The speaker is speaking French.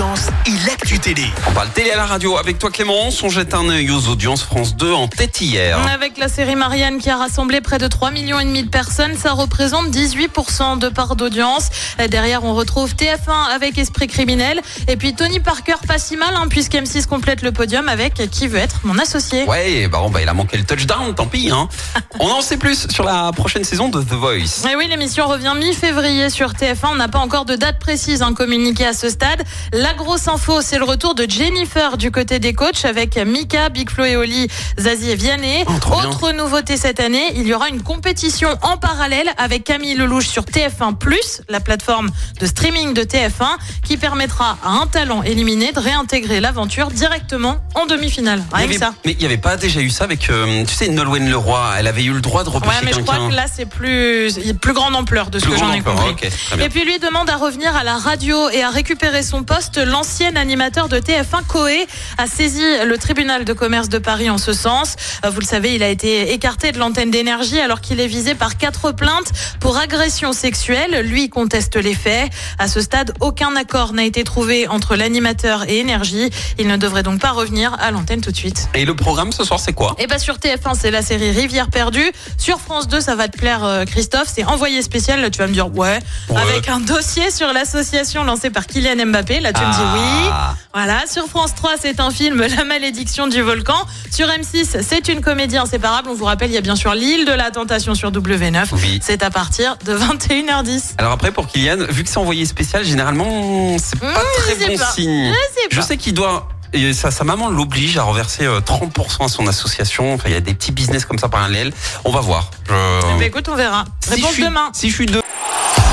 audiences et l'actu télé. On parle télé à la radio avec toi Clément. On jette un œil aux audiences France 2 en tête hier. Avec la série Marianne qui a rassemblé près de 3 millions et demi de personnes, ça représente 18% de part d'audience. Derrière, on retrouve TF1 avec Esprit criminel et puis Tony Parker pas si mal hein, puisque M6 complète le podium avec Qui veut être mon associé. Ouais, bah, bon, bah il a manqué le touchdown, tant pis. Hein. on en sait plus sur la prochaine saison de The Voice. Et oui, l'émission revient mi-février sur TF1. On n'a pas encore de date précise hein, communiquée à ce stade. La grosse info, c'est le retour de Jennifer du côté des coachs avec Mika, Big Flo et Oli, Zazie et Vianney. Oh, Autre nouveauté cette année, il y aura une compétition en parallèle avec Camille Lelouch sur TF1+, la plateforme de streaming de TF1, qui permettra à un talent éliminé de réintégrer l'aventure directement en demi-finale. Rien que ça. Mais il n'y avait pas déjà eu ça avec, euh, tu sais, Nolwenn Leroy. Elle avait eu le droit de repêcher Ouais, mais je crois quelqu'un. que là, c'est plus, plus grande ampleur de ce Plus que j'en ai compris. Et puis lui demande à revenir à la radio et à récupérer son poste. L'ancien animateur de TF1 Coé a saisi le tribunal de commerce de Paris en ce sens. Euh, Vous le savez, il a été écarté de l'antenne d'énergie alors qu'il est visé par quatre plaintes pour agression sexuelle. Lui conteste les faits. À ce stade, aucun accord n'a été trouvé entre l'animateur et énergie. Il ne devrait donc pas revenir à l'antenne tout de suite. Et le programme ce soir, c'est quoi? Et bah sur TF1, c'est la série Rivière perdue. Sur France 2, ça va te plaire, euh, Christophe. C'est envoyé spécial. Là, tu vas me dire ouais. Ouais. Avec un dossier sur l'association lancée par Kylian Mbappé. Là, tu me dis oui. Ah. Voilà. Sur France 3, c'est un film, La malédiction du volcan. Sur M6, c'est une comédie inséparable. On vous rappelle, il y a bien sûr l'île de la tentation sur W9. Oui. C'est à partir de 21h10. Alors après, pour Kylian, vu que c'est envoyé spécial, généralement, c'est pas Mmh, très je sais bon pas. signe. Je sais qu'il doit. et sa, sa maman l'oblige à reverser euh, 30% à son association. Enfin, il y a des petits business comme ça parallèles. On va voir. Je- Bah, écoute, on verra. Si Réponse je suis- demain. Si je suis deux.